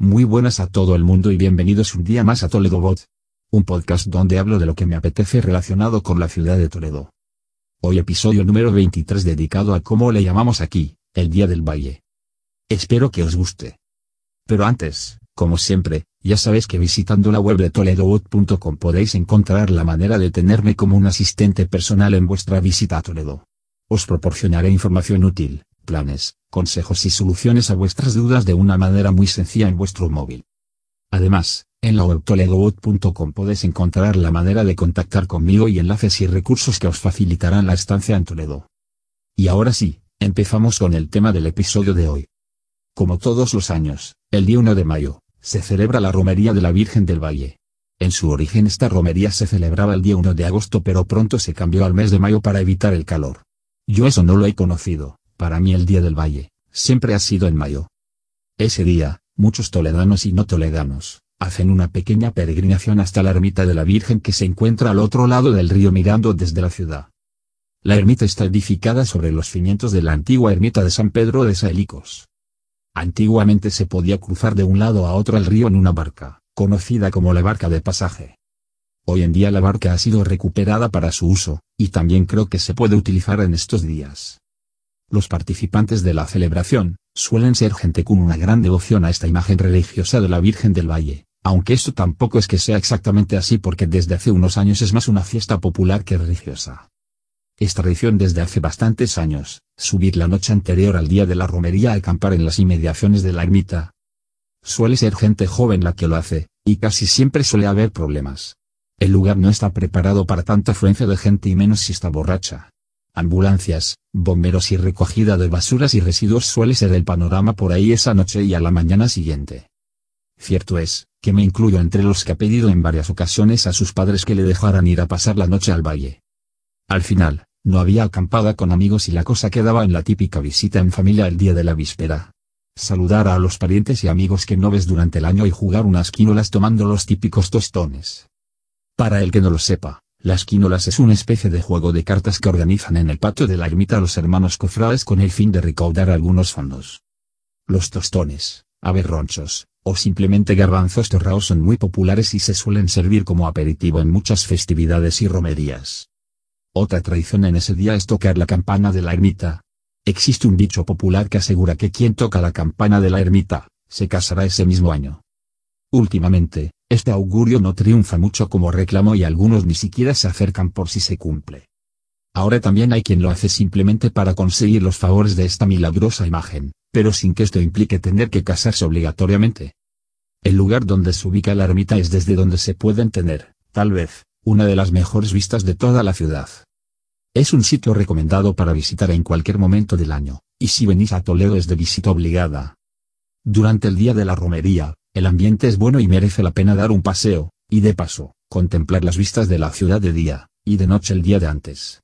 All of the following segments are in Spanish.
Muy buenas a todo el mundo y bienvenidos un día más a Toledo Bot. Un podcast donde hablo de lo que me apetece relacionado con la ciudad de Toledo. Hoy episodio número 23 dedicado a cómo le llamamos aquí, el Día del Valle. Espero que os guste. Pero antes, como siempre, ya sabéis que visitando la web de toledobot.com podéis encontrar la manera de tenerme como un asistente personal en vuestra visita a Toledo. Os proporcionaré información útil, planes, consejos y soluciones a vuestras dudas de una manera muy sencilla en vuestro móvil. Además, en la web toledobot.com podéis encontrar la manera de contactar conmigo y enlaces y recursos que os facilitarán la estancia en Toledo. Y ahora sí, empezamos con el tema del episodio de hoy. Como todos los años, el día 1 de mayo, se celebra la Romería de la Virgen del Valle. En su origen esta romería se celebraba el día 1 de agosto pero pronto se cambió al mes de mayo para evitar el calor. Yo eso no lo he conocido, para mí el Día del Valle, siempre ha sido en mayo. Ese día, muchos toledanos y no toledanos, hacen una pequeña peregrinación hasta la ermita de la Virgen que se encuentra al otro lado del río mirando desde la ciudad. La ermita está edificada sobre los cimientos de la antigua ermita de San Pedro de Saelicos. Antiguamente se podía cruzar de un lado a otro el río en una barca, conocida como la barca de pasaje. Hoy en día la barca ha sido recuperada para su uso, y también creo que se puede utilizar en estos días. Los participantes de la celebración, suelen ser gente con una gran devoción a esta imagen religiosa de la Virgen del Valle, aunque esto tampoco es que sea exactamente así porque desde hace unos años es más una fiesta popular que religiosa. Es tradición desde hace bastantes años, subir la noche anterior al día de la romería a acampar en las inmediaciones de la ermita. Suele ser gente joven la que lo hace, y casi siempre suele haber problemas. El lugar no está preparado para tanta afluencia de gente y menos si está borracha ambulancias, bomberos y recogida de basuras y residuos suele ser el panorama por ahí esa noche y a la mañana siguiente. Cierto es, que me incluyo entre los que ha pedido en varias ocasiones a sus padres que le dejaran ir a pasar la noche al valle. Al final, no había acampada con amigos y la cosa quedaba en la típica visita en familia el día de la víspera. Saludar a los parientes y amigos que no ves durante el año y jugar unas quínolas tomando los típicos tostones. Para el que no lo sepa, las quínolas es una especie de juego de cartas que organizan en el patio de la ermita los hermanos cofrades con el fin de recaudar algunos fondos. Los tostones, aberronchos, o simplemente garbanzos torrados son muy populares y se suelen servir como aperitivo en muchas festividades y romerías. Otra tradición en ese día es tocar la campana de la ermita. Existe un dicho popular que asegura que quien toca la campana de la ermita, se casará ese mismo año. Últimamente, este augurio no triunfa mucho como reclamo y algunos ni siquiera se acercan por si se cumple. Ahora también hay quien lo hace simplemente para conseguir los favores de esta milagrosa imagen, pero sin que esto implique tener que casarse obligatoriamente. El lugar donde se ubica la ermita es desde donde se pueden tener, tal vez, una de las mejores vistas de toda la ciudad. Es un sitio recomendado para visitar en cualquier momento del año, y si venís a Toledo es de visita obligada. Durante el día de la romería, el ambiente es bueno y merece la pena dar un paseo, y de paso, contemplar las vistas de la ciudad de día, y de noche el día de antes.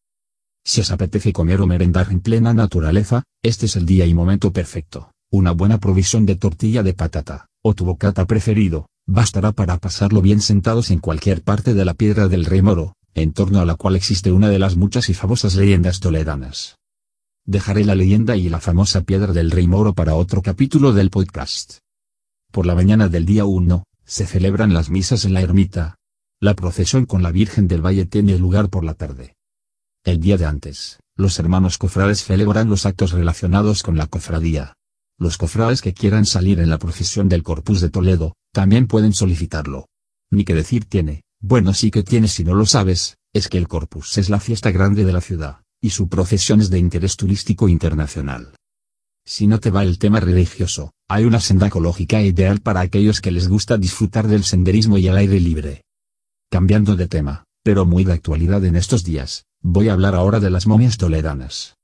Si os apetece comer o merendar en plena naturaleza, este es el día y momento perfecto. Una buena provisión de tortilla de patata, o tu bocata preferido, bastará para pasarlo bien sentados en cualquier parte de la piedra del Rey Moro, en torno a la cual existe una de las muchas y famosas leyendas toledanas. Dejaré la leyenda y la famosa piedra del Rey Moro para otro capítulo del podcast. Por la mañana del día 1, se celebran las misas en la ermita. La procesión con la Virgen del Valle tiene lugar por la tarde. El día de antes, los hermanos cofrades celebran los actos relacionados con la cofradía. Los cofrades que quieran salir en la procesión del Corpus de Toledo, también pueden solicitarlo. Ni que decir tiene, bueno sí que tiene si no lo sabes, es que el Corpus es la fiesta grande de la ciudad, y su procesión es de interés turístico internacional. Si no te va el tema religioso, hay una senda ecológica ideal para aquellos que les gusta disfrutar del senderismo y el aire libre. Cambiando de tema, pero muy de actualidad en estos días, voy a hablar ahora de las momias toledanas.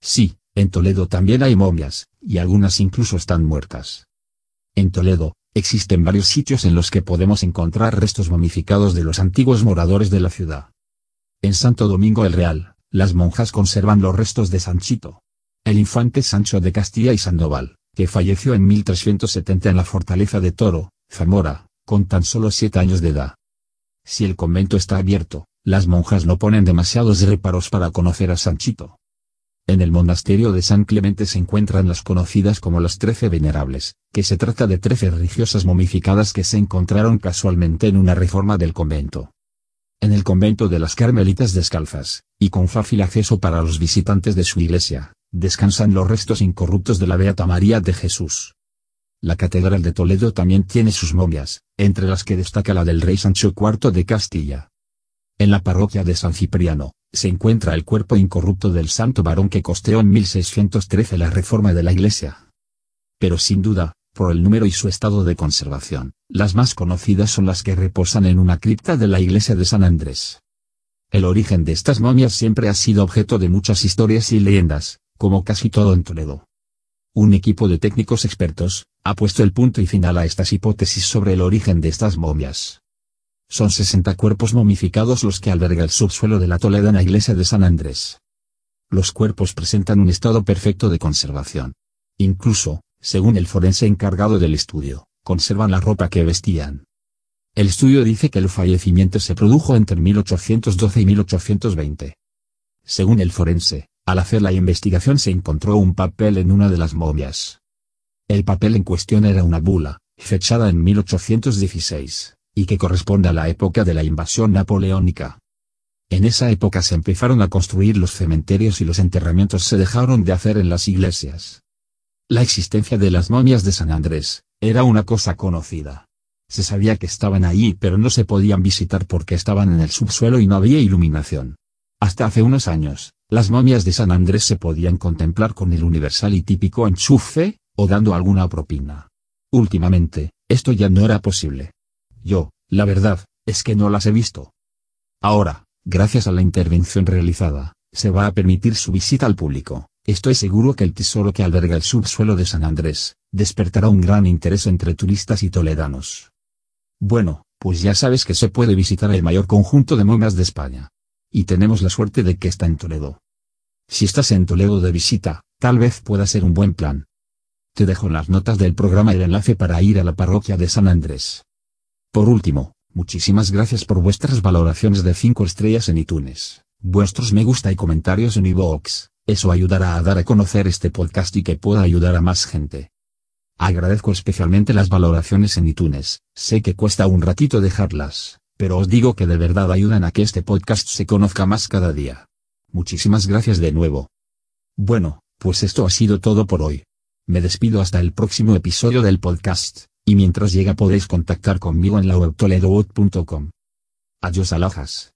Sí, en Toledo también hay momias, y algunas incluso están muertas. En Toledo, existen varios sitios en los que podemos encontrar restos momificados de los antiguos moradores de la ciudad. En Santo Domingo el Real, las monjas conservan los restos de Sanchito, el infante Sancho de Castilla y Sandoval, que falleció en 1370 en la fortaleza de Toro, Zamora, con tan solo siete años de edad. Si el convento está abierto, las monjas no ponen demasiados reparos para conocer a Sanchito. En el monasterio de San Clemente se encuentran las conocidas como las Trece Venerables, que se trata de trece religiosas momificadas que se encontraron casualmente en una reforma del convento. En el convento de las Carmelitas Descalzas, y con fácil acceso para los visitantes de su iglesia, descansan los restos incorruptos de la Beata María de Jesús. La Catedral de Toledo también tiene sus momias, entre las que destaca la del rey Sancho IV de Castilla. En la parroquia de San Cipriano, se encuentra el cuerpo incorrupto del santo varón que costeó en 1613 la reforma de la iglesia. Pero sin duda, por el número y su estado de conservación, las más conocidas son las que reposan en una cripta de la iglesia de San Andrés. El origen de estas momias siempre ha sido objeto de muchas historias y leyendas, como casi todo en Toledo. Un equipo de técnicos expertos, ha puesto el punto y final a estas hipótesis sobre el origen de estas momias. Son 60 cuerpos momificados los que alberga el subsuelo de la Toledana iglesia de San Andrés. Los cuerpos presentan un estado perfecto de conservación. Incluso, según el forense encargado del estudio, conservan la ropa que vestían. El estudio dice que el fallecimiento se produjo entre 1812 y 1820. Según el forense, al hacer la investigación se encontró un papel en una de las momias. El papel en cuestión era una bula, fechada en 1816 y que corresponde a la época de la invasión napoleónica. En esa época se empezaron a construir los cementerios y los enterramientos se dejaron de hacer en las iglesias. La existencia de las momias de San Andrés, era una cosa conocida. Se sabía que estaban allí pero no se podían visitar porque estaban en el subsuelo y no había iluminación. Hasta hace unos años, las momias de San Andrés se podían contemplar con el universal y típico enchufe, o dando alguna propina. Últimamente, esto ya no era posible. Yo, la verdad, es que no las he visto. Ahora, gracias a la intervención realizada, se va a permitir su visita al público. Estoy seguro que el tesoro que alberga el subsuelo de San Andrés, despertará un gran interés entre turistas y toledanos. Bueno, pues ya sabes que se puede visitar el mayor conjunto de momias de España. Y tenemos la suerte de que está en Toledo. Si estás en Toledo de visita, tal vez pueda ser un buen plan. Te dejo en las notas del programa el enlace para ir a la parroquia de San Andrés. Por último, muchísimas gracias por vuestras valoraciones de 5 estrellas en iTunes, vuestros me gusta y comentarios en iVoox, eso ayudará a dar a conocer este podcast y que pueda ayudar a más gente. Agradezco especialmente las valoraciones en iTunes, sé que cuesta un ratito dejarlas, pero os digo que de verdad ayudan a que este podcast se conozca más cada día. Muchísimas gracias de nuevo. Bueno, pues esto ha sido todo por hoy. Me despido hasta el próximo episodio del podcast. Y mientras llega podéis contactar conmigo en la web toledobot.com. Adiós alajas.